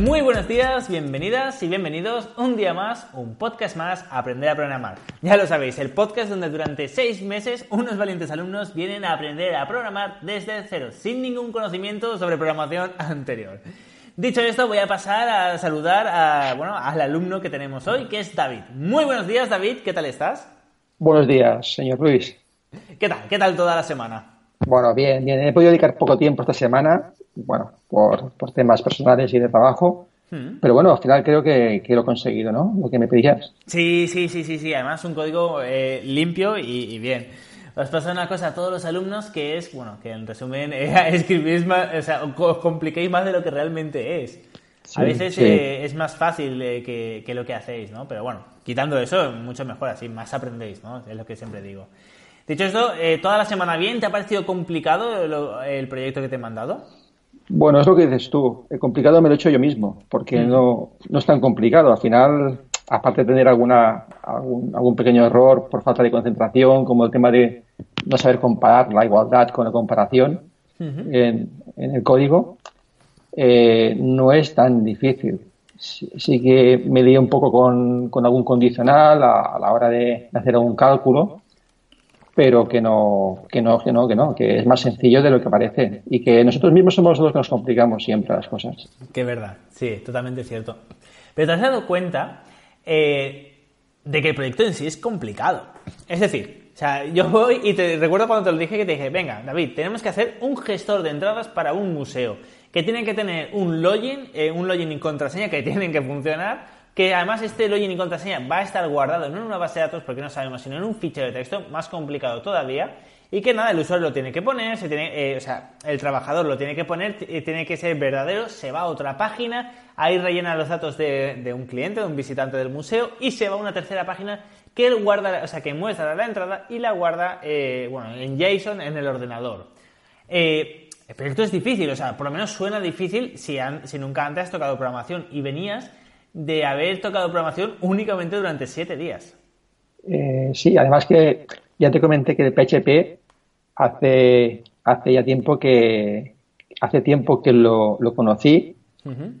Muy buenos días, bienvenidas y bienvenidos un día más, un podcast más, Aprender a Programar. Ya lo sabéis, el podcast donde durante seis meses unos valientes alumnos vienen a aprender a programar desde cero, sin ningún conocimiento sobre programación anterior. Dicho esto, voy a pasar a saludar a, bueno, al alumno que tenemos hoy, que es David. Muy buenos días, David, ¿qué tal estás? Buenos días, señor Luis. ¿Qué tal? ¿Qué tal toda la semana? Bueno, bien, bien. He podido dedicar poco tiempo esta semana bueno, por, temas personales y de trabajo. Hmm. Pero bueno, al final creo que, lo he conseguido, ¿no? Lo que me pedías. Sí, sí, sí, sí, sí. Además, un código eh, limpio y, bien. Os pasa una cosa a todos los alumnos que es, bueno, que en resumen, escribís más, o sea, os compliquéis más de lo que realmente es. a veces eh, es más fácil eh, que, lo que hacéis, ¿no? Pero bueno, quitando eso, mucho mejor, así más aprendéis, ¿no? Es lo que siempre digo. Dicho esto, ¿toda la semana bien? ¿Te ha parecido complicado el proyecto que te he mandado? Bueno, es lo que dices tú. El complicado me lo he hecho yo mismo, porque no, no es tan complicado. Al final, aparte de tener alguna, algún, pequeño error por falta de concentración, como el tema de no saber comparar la igualdad con la comparación en, el código, eh, no es tan difícil. Sí, que me di un poco con, con algún condicional a, la hora de hacer algún cálculo, pero que no, que no, que no, que no, que es más sencillo de lo que parece y que nosotros mismos somos los que nos complicamos siempre las cosas. Que verdad, sí, totalmente cierto. Pero te has dado cuenta eh, de que el proyecto en sí es complicado. Es decir, o sea, yo voy y te recuerdo cuando te lo dije que te dije, venga, David, tenemos que hacer un gestor de entradas para un museo que tiene que tener un login, eh, un login y contraseña que tienen que funcionar que además este login y contraseña va a estar guardado no en una base de datos porque no sabemos, sino en un fichero de texto más complicado todavía y que nada, el usuario lo tiene que poner, se tiene, eh, o sea, el trabajador lo tiene que poner, tiene que ser verdadero, se va a otra página, ahí rellena los datos de, un cliente, de un visitante del museo y se va a una tercera página que él guarda, o sea, que muestra la entrada y la guarda, eh, bueno, en JSON en el ordenador. Eh, el proyecto es difícil, o sea, por lo menos suena difícil si, si nunca antes has tocado programación y venías de haber tocado programación únicamente durante siete días. Eh, sí, además que ya te comenté que el PHP hace, hace ya tiempo que hace tiempo que lo, conocí,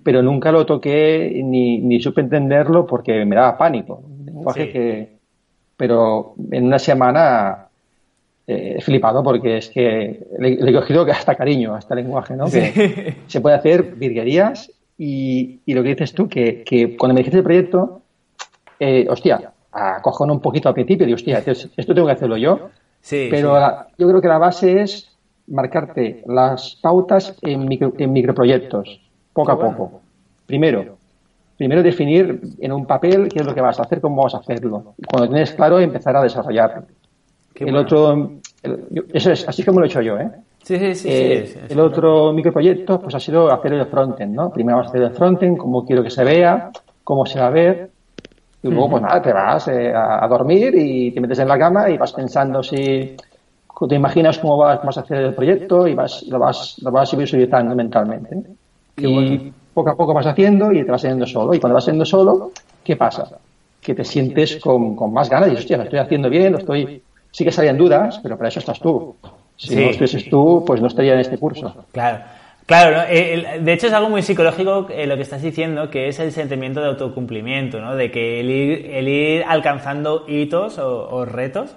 pero nunca lo toqué ni, ni, supe entenderlo porque me daba pánico. lenguaje que, pero en una semana eh, flipado porque es que le, he cogido hasta cariño a este lenguaje, ¿no? Que se puede hacer virguerías y, lo que dices tú, que, que cuando me dijiste el proyecto, eh, hostia, acojono un poquito al principio, digo, hostia, esto tengo que hacerlo yo. Sí, pero yo creo que la base es marcarte las pautas en, en microproyectos, poco a poco. Primero, primero definir en un papel qué es lo que vas a hacer, cómo vas a hacerlo. cuando tienes claro, empezar a desarrollarlo. el otro, eso es así como lo he hecho yo, ¿eh? Sí, sí, sí. Eh, el otro microproyecto pues ha sido hacer el frontend, ¿no? Primero vas a hacer el frontend, cómo quiero que se vea, cómo se va a ver, y luego pues nada, te vas eh, a, dormir y te metes en la cama y vas pensando si te imaginas cómo vas, a hacer el proyecto y vas, lo vas, lo vas visualizando mentalmente. y poco a poco vas haciendo y te vas haciendo solo. Y cuando vas haciendo solo, ¿qué pasa? Que te sientes con, con más ganas y dices, hostia, lo estoy haciendo bien, lo estoy... Sí que salían dudas, pero para eso estás tú. Si no estuvieses tú, pues no estaría en este curso. Claro. Claro, eh, de hecho es algo muy psicológico eh, lo que estás diciendo, que es el sentimiento de autocumplimiento, ¿no? De que el ir, alcanzando hitos o, retos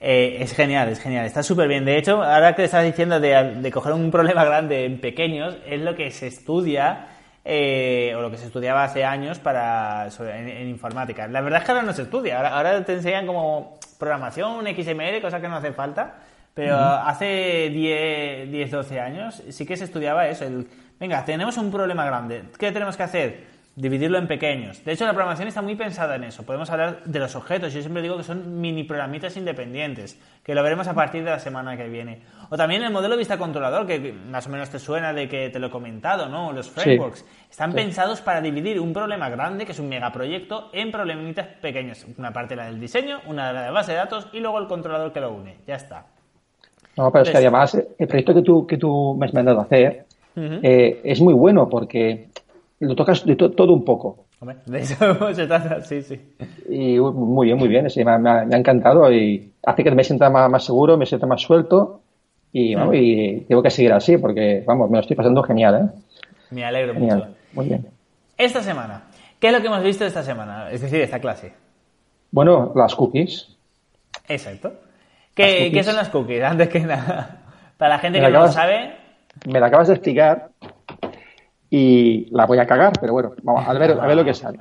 eh, es genial, es genial, está súper bien. De hecho, ahora que estás diciendo de, coger un problema grande en pequeños, es lo que se estudia o lo que se estudiaba hace años para en, informática. La verdad es que ahora no se estudia, ahora, ahora te enseñan como programación, XML, cosas que no hace falta. Pero hace 10, 10, 12 años sí que se estudiaba eso. El, venga, tenemos un problema grande. ¿Qué tenemos que hacer? dividirlo en pequeños. De hecho, la programación está muy pensada en eso. Podemos hablar de los objetos. Yo siempre digo que son mini programitas independientes, que lo veremos a partir de la semana que viene. O también el modelo vista controlador, que más o menos te suena de que te lo he comentado, ¿no? Los frameworks. Están pensados para dividir un problema grande, que es un megaproyecto, en problemitas pequeños. Una parte la del diseño, una de la de base de datos y luego el controlador que lo une. Ya está. No, pero es que además el proyecto que tú, que tú me has mandado a hacer eh, es muy bueno porque lo tocas de todo un poco. de eso se trata, sí, sí. Y muy bien, muy bien, me, ha, encantado y hace que me sienta más, seguro, me sienta más suelto y, vamos, y tengo que seguir así porque, vamos, me lo estoy pasando genial, ¿eh? Me alegro mucho. Muy bien. Esta semana, ¿qué es lo que hemos visto esta semana? Es decir, esta clase. Bueno, las cookies. Exacto. ¿Qué, son las cookies? Antes que nada. Para la gente que no lo sabe. Me la acabas de explicar y la voy a cagar, pero bueno, vamos a ver, a ver lo que sale.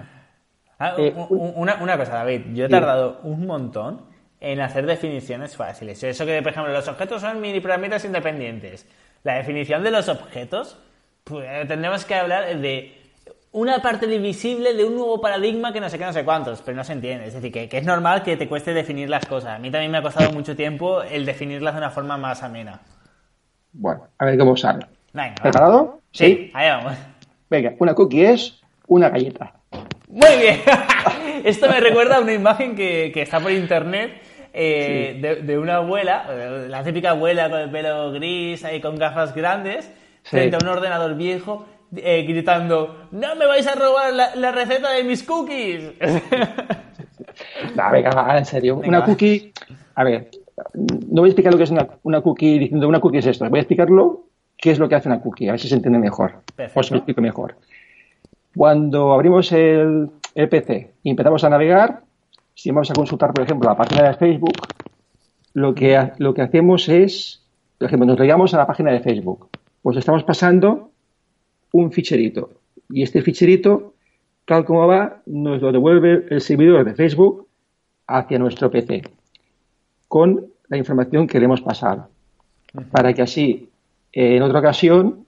Ah, eh, una, una, cosa, David, yo he tardado un montón en hacer definiciones fáciles. Eso que, por ejemplo, los objetos son mini programitas independientes. La definición de los objetos, pues tendremos que hablar de una parte divisible de un nuevo paradigma que no sé qué, no sé cuántos, pero no se entiende. Es decir, que, que, es normal que te cueste definir las cosas. A mí también me ha costado mucho tiempo el definirlas de una forma más amena. Bueno, a ver cómo sale. Venga, ¿Preparado? Sí, ahí vamos. Venga, una cookie es una galleta. Muy bien. Esto me recuerda a una imagen que, está por internet eh, de, una abuela, la típica abuela con el pelo gris, ahí con gafas grandes, frente a un ordenador viejo, eh, gritando, no me vais a robar la, receta de mis cookies. no, venga, en serio. una cookie, a ver, no voy a explicar lo que es una, cookie diciendo una cookie es esto, voy a explicarlo qué es lo que hace una cookie, a ver si se entiende mejor. Os lo explico mejor. Cuando abrimos el, PC y empezamos a navegar, si vamos a consultar, por ejemplo, la página de Facebook, lo que, lo que hacemos es, por ejemplo, nos llegamos a la página de Facebook, pues estamos pasando un ficherito. Y este ficherito, tal como va, nos lo devuelve el servidor de Facebook hacia nuestro PC, con la información que le hemos pasado, para que así en otra ocasión,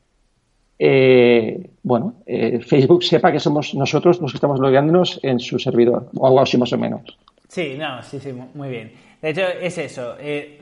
eh, bueno, eh, Facebook sepa que somos nosotros los que estamos logueándonos en su servidor, o algo así más o menos. Sí, no, sí, sí, muy bien. De hecho, es eso. Eh,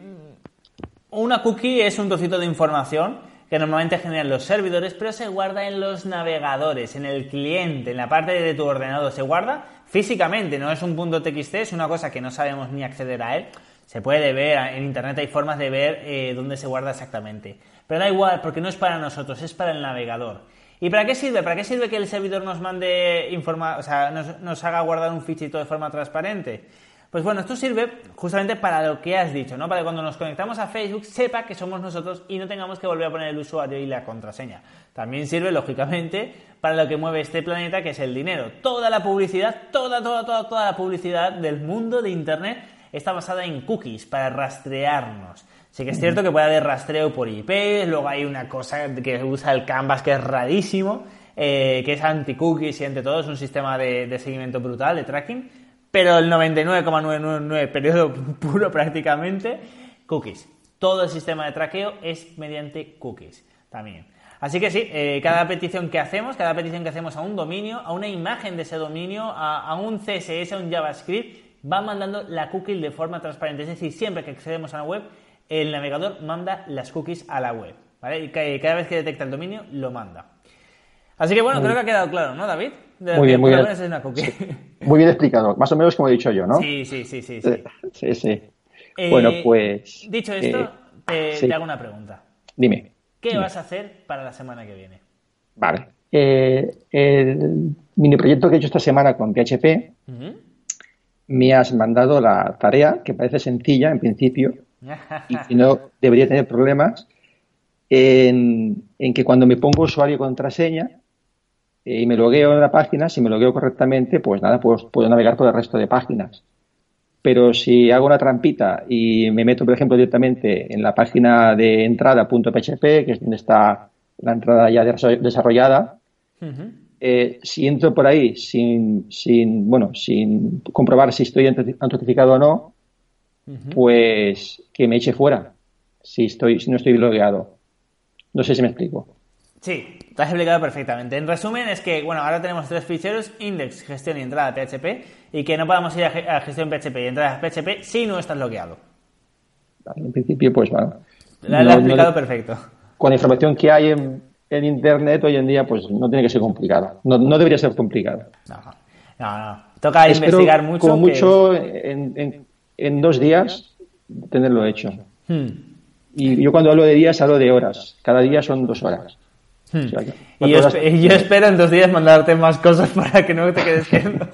una cookie es un trocito de información que normalmente generan los servidores, pero se guarda en los navegadores, en el cliente, en la parte de tu ordenador. Se guarda físicamente, no es un punto .txt, es una cosa que no sabemos ni acceder a él. Se puede ver, en internet hay formas de ver dónde se guarda exactamente. Pero da igual, porque no es para nosotros, es para el navegador. ¿Y para qué sirve? ¿Para qué sirve que el servidor nos mande informa o sea, nos, haga guardar un fichito de forma transparente? Pues bueno, esto sirve justamente para lo que has dicho, ¿no? Para que cuando nos conectamos a Facebook sepa que somos nosotros y no tengamos que volver a poner el usuario y la contraseña. También sirve, lógicamente, para lo que mueve este planeta, que es el dinero. Toda la publicidad, toda, toda, toda, toda la publicidad del mundo de Internet está basada en cookies para rastrearnos. Sí que es cierto que puede haber rastreo por IP, luego hay una cosa que usa el Canvas que es rarísimo, eh, que es anti-cookies y ante todo es un sistema de, seguimiento brutal, de tracking, pero el 99,999 periodo puro prácticamente, cookies. Todo el sistema de traqueo es mediante cookies también. Así que sí, eh, cada petición que hacemos, cada petición que hacemos a un dominio, a una imagen de ese dominio, a, un CSS, a un JavaScript, va mandando la cookie de forma transparente. Es decir, siempre que accedemos a la web, el navegador manda las cookies a la web. Y cada vez que detecta el dominio, lo manda. Así que bueno, creo que ha quedado claro, ¿no, David? muy bien, muy bien. Muy bien explicado, más o menos como he dicho yo, ¿no? Sí, sí, sí, sí. Sí, sí. Eh, bueno, pues... Dicho esto, eh, te, hago una pregunta. Dime. ¿Qué vas a hacer para la semana que viene? Vale. Eh, el mini proyecto que he hecho esta semana con PHP, me has mandado la tarea, que parece sencilla en principio, y si no, debería tener problemas en, que cuando me pongo usuario y contraseña eh, y me logueo en la página, si me logueo correctamente, pues nada, pues puedo navegar por el resto de páginas. Pero si hago una trampita y me meto, por ejemplo, directamente en la página de entrada.php, que es donde está la entrada ya desarrollada, eh, si entro por ahí sin, sin, bueno, sin comprobar si estoy autentificado o no, pues que me eche fuera si estoy si no estoy logueado. No sé si me explico. Sí, te has explicado perfectamente. En resumen, es que, bueno, ahora tenemos tres ficheros, index, gestión y entrada PHP, y que no podemos ir a, gestión PHP y entrada PHP si no estás bloqueado. En principio, pues bueno. Lo has explicado perfecto. Con la información que hay en, Internet hoy en día, pues no tiene que ser complicado. No, debería ser complicado. No, no, Toca investigar mucho. Como mucho, en, en, dos días, tenerlo hecho. Hmm. Y yo cuando hablo de días, hablo de horas. Cada día son dos horas. Hmm. y yo, espero en dos días mandarte más cosas para que no te quedes quedando.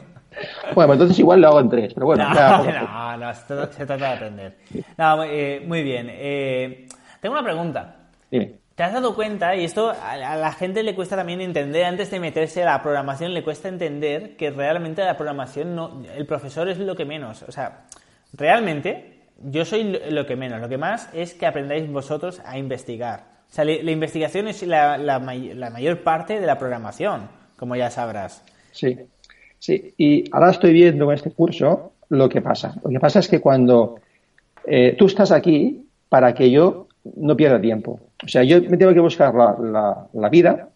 bueno, entonces igual lo hago en tres, pero bueno. No, no, se trata de aprender. No, eh, muy bien. Eh, tengo una pregunta. ¿Te has dado cuenta, y esto a la gente le cuesta también entender, antes de meterse a la programación, le cuesta entender que realmente la programación, no, el profesor es lo que menos. O sea, realmente yo soy lo que menos. Lo que más es que aprendáis vosotros a investigar. O sea, la, investigación es la, la, mayor parte de la programación, como ya sabrás. Sí, sí. Y ahora estoy viendo en este curso lo que pasa. Lo que pasa es que cuando eh, tú estás aquí para que yo no pierda tiempo. O sea, yo me tengo que buscar la, vida,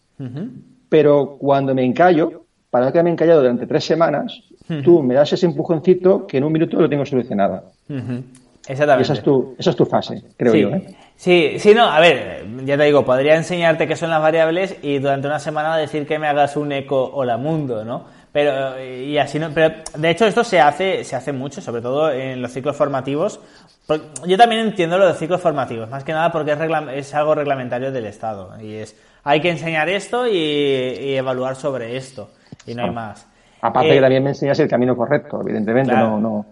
pero cuando me encallo, para que me he encallado durante tres semanas, tú me das ese empujoncito que en un minuto lo tengo solucionado. Exactamente. esa es tu, esa es tu fase, creo yo. ¿eh? Sí, sí, no, a ver, ya te digo, podría enseñarte qué son las variables y durante una semana decir que me hagas un eco o la mundo, ¿no? Pero, y así no, pero de hecho esto se hace, se hace mucho, sobre todo en los ciclos formativos. Yo también entiendo lo de ciclos formativos, más que nada porque es, es algo reglamentario del Estado. Y es, hay que enseñar esto y, evaluar sobre esto. Y no hay más. Aparte que eh, también me enseñas el camino correcto, evidentemente, no, no,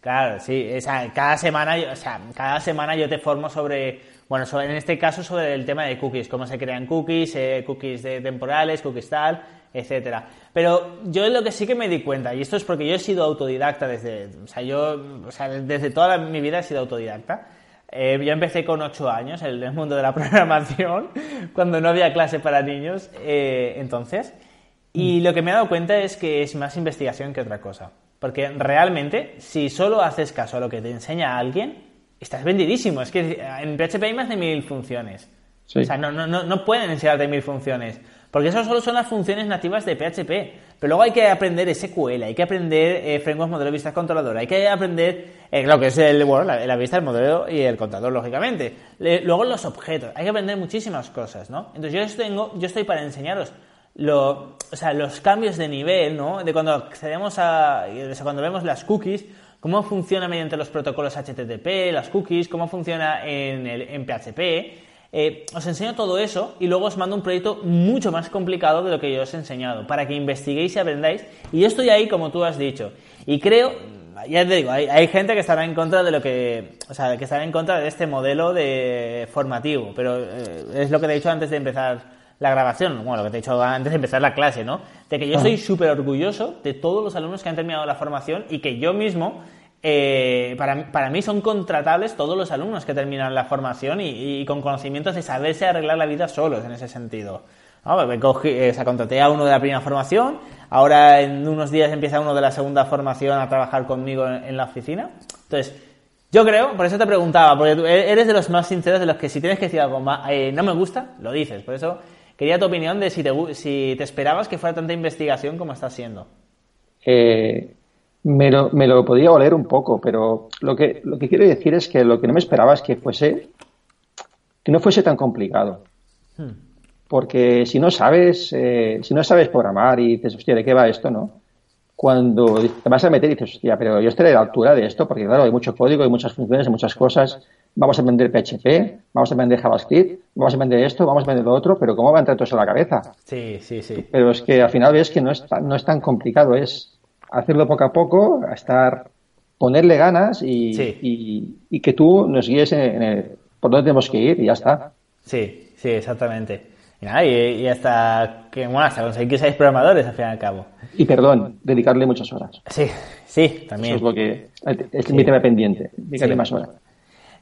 Claro, sí, cada semana, o sea, cada semana yo te formo sobre, bueno, en este caso sobre el tema de cookies, cómo se crean cookies, eh, cookies de temporales, cookies tal, etcétera. Pero yo lo que sí que me di cuenta, y esto es porque yo he sido autodidacta desde, o sea, yo, o sea, desde toda mi vida he sido autodidacta. Eh, yo empecé con 8 años en el mundo de la programación, cuando no había clase para niños, eh, entonces. Y lo que me he dado cuenta es que es más investigación que otra cosa. Porque realmente, si solo haces caso a lo que te enseña alguien, estás vendidísimo. Es que en PHP hay más de mil funciones. O sea, no, no, no pueden enseñarte mil funciones. Porque eso solo son las funciones nativas de PHP. Pero luego hay que aprender SQL, hay que aprender eh, frameworks modelo vista controlador, hay que aprender eh, lo que es el, bueno, la, vista, el modelo y el contador, lógicamente. luego los objetos, hay que aprender muchísimas cosas, ¿no? Entonces yo, tengo, yo estoy para enseñaros lo, o sea, los cambios de nivel, ¿no? De cuando accedemos a, cuando vemos las cookies, cómo funciona mediante los protocolos HTTP, las cookies, cómo funciona en, el, en PHP. Eh, os enseño todo eso y luego os mando un proyecto mucho más complicado de lo que yo os he enseñado, para que investiguéis y aprendáis. Y yo estoy ahí, como tú has dicho. Y creo, ya te digo, hay, gente que estará en contra de lo que, o sea, que estará en contra de este modelo de formativo, pero eh, es lo que te he dicho antes de empezar la grabación, bueno, lo que te he dicho antes de empezar la clase, ¿no? De que yo soy súper orgulloso de todos los alumnos que han terminado la formación y que yo mismo, eh, para, para, mí son contratables todos los alumnos que terminan la formación y, con conocimientos de saberse arreglar la vida solos en ese sentido. ¿no? Me cogí, eh, contraté a uno de la primera formación, ahora en unos días empieza uno de la segunda formación a trabajar conmigo en, la oficina. Entonces, yo creo, por eso te preguntaba, porque tú e-, eres de los más sinceros, de los que si tienes que decir algo más, eh, no me gusta, lo dices. Por eso Quería tu opinión de si te, si te esperabas que fuera tanta investigación como está siendo. Eh, me, lo, me lo podía oler un poco, pero lo que, lo que quiero decir es que lo que no me esperaba es que fuese que no fuese tan complicado. Hmm. Porque si no sabes, eh, si no sabes programar y dices, hostia, ¿de qué va esto, no? Cuando te vas a meter y dices, hostia, pero yo estaré a la altura de esto, porque claro, hay mucho código, hay muchas funciones, hay muchas cosas, vamos a aprender PHP, vamos a aprender JavaScript, vamos a aprender esto, vamos a aprender lo otro, pero ¿cómo va a entrar todo eso a la cabeza? Sí, sí, sí. Pero es que al final ves que no es, no es tan complicado, es hacerlo poco a poco, a estar, ponerle ganas y, y, que tú nos guíes en, por dónde tenemos que ir y ya está. Sí, sí, exactamente. Y, nada, y, hasta que, bueno, hasta conseguir que seáis programadores al fin y al cabo. Y perdón, dedicarle muchas horas. Sí, sí, también. Eso es lo que es mi tema pendiente, dedicarle más horas.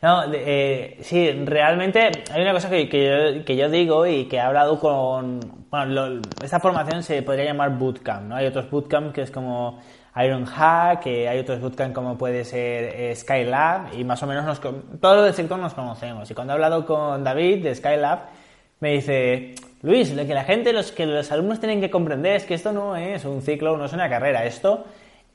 No, eh, sí, realmente hay una cosa que, que, yo, digo y que he hablado con... Bueno, esta formación se podría llamar bootcamp, ¿no? Hay otros bootcamp que es como Ironhack, que hay otros bootcamp como puede ser eh, Skylab y más o menos todos los del sector nos conocemos. Y cuando he hablado con David de Skylab, me dice, Luis, lo que la gente, los que los alumnos tienen que comprender es que esto no es un ciclo, no es una carrera, esto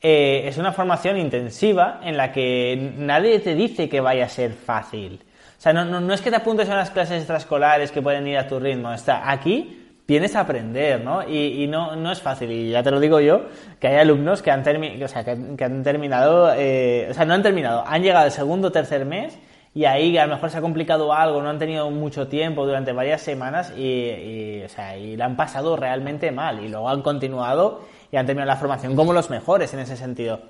eh, es una formación intensiva en la que nadie te dice que vaya a ser fácil. O sea, no, no, es que te apuntes a unas clases extraescolares que pueden ir a tu ritmo. Está aquí vienes a aprender, ¿no? Y, no, no, es fácil, y ya te lo digo yo, que hay alumnos que han, o sea, que, han terminado, eh, o sea, no han terminado, han llegado el segundo o tercer mes y ahí a lo mejor se ha complicado algo, no han tenido mucho tiempo durante varias semanas y, o sea, y la han pasado realmente mal y luego han continuado y han terminado la formación como los mejores en ese sentido.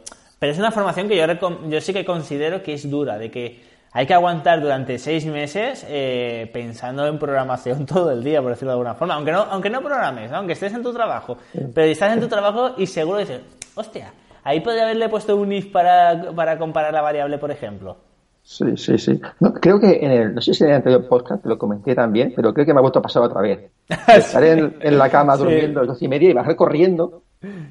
Pero es una formación que yo, yo sí que considero que es dura, de que hay que aguantar durante seis meses eh, pensando en programación todo el día, por decirlo de alguna forma. Aunque no, aunque no programes, aunque estés en tu trabajo. Pero estás en tu trabajo y seguro dices, hostia, ahí podría haberle puesto un if para, para comparar la variable, por ejemplo. Sí, sí, sí. No, creo que en el, no sé si en el anterior podcast te lo comenté también, pero creo que me ha vuelto a pasar otra vez. Estaré en, la cama durmiendo a las doce y media y bajar corriendo.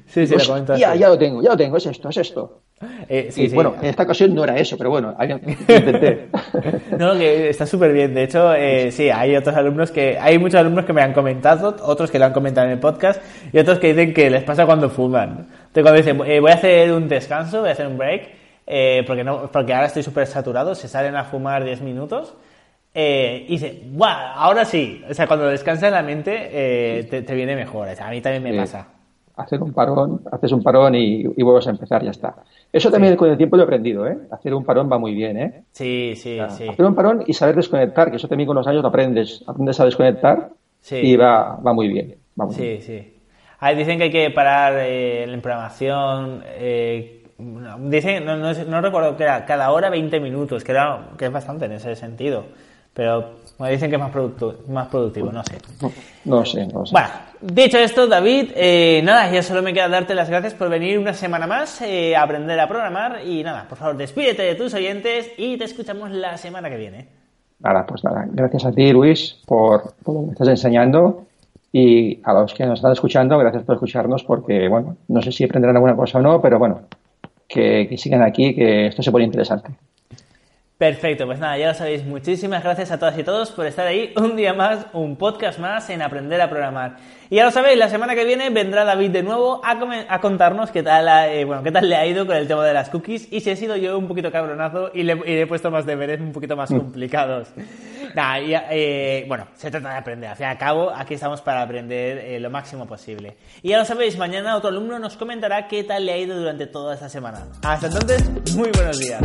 Sí, sí, lo Ya, ya lo tengo, ya lo tengo, es esto, es esto. Eh, sí, sí, bueno, en esta ocasión no era eso, pero bueno, intenté. no, que está súper bien. De hecho, eh, sí, hay otros alumnos que, hay muchos alumnos que me han comentado, otros que lo han comentado en el podcast y otros que dicen que les pasa cuando fuman. Entonces, cuando dicen, eh, voy a hacer un descanso, voy a hacer un break, eh, porque, no, porque ahora estoy súper saturado, se salen a fumar 10 minutos. Eh, y dice, ¡guau! Ahora sí. O sea, cuando descansa la mente, eh, te, viene mejor. a mí también me pasa. Hacer un parón, haces un parón y, vuelves a empezar, ya está. Eso también con el tiempo lo he aprendido, ¿eh? Hacer un parón va muy bien, ¿eh? Sí, sí, sí. Hacer un parón y saber desconectar, que eso también con los años lo aprendes. Aprendes a desconectar y va, va muy bien. sí, sí. Ahí dicen que hay que parar eh, la programación, eh, Dicen, no, no, recuerdo que era cada hora 20 minutos, que, era, que es bastante en ese sentido. Pero me dicen que es más, producto, más productivo, no sé. No, sé, no sé. Bueno, dicho esto, David, eh, nada, ya solo me queda darte las gracias por venir una semana más eh, a aprender a programar. Y nada, por favor, despídete de tus oyentes y te escuchamos la semana que viene. Nada, pues nada, gracias a ti, Luis, por, por lo que me estás enseñando. Y a los que nos están escuchando, gracias por escucharnos, porque, bueno, no sé si aprenderán alguna cosa o no, pero bueno, que, sigan aquí, que esto se pone interesante. Perfecto, pues nada, ya lo sabéis. Muchísimas gracias a todas y todos por estar ahí un día más, un podcast más en Aprender a Programar. Y ya lo sabéis, la semana que viene vendrá David de nuevo a, contarnos qué tal, eh, bueno, qué tal le ha ido con el tema de las cookies y si he sido yo un poquito cabronazo y le, he puesto más deberes un poquito más mm. complicados. Nada, eh, bueno, se trata de aprender. Al fin y al cabo, aquí estamos para aprender eh, lo máximo posible. Y ya lo sabéis, mañana otro alumno nos comentará qué tal le ha ido durante toda esta semana. Hasta entonces, muy buenos días.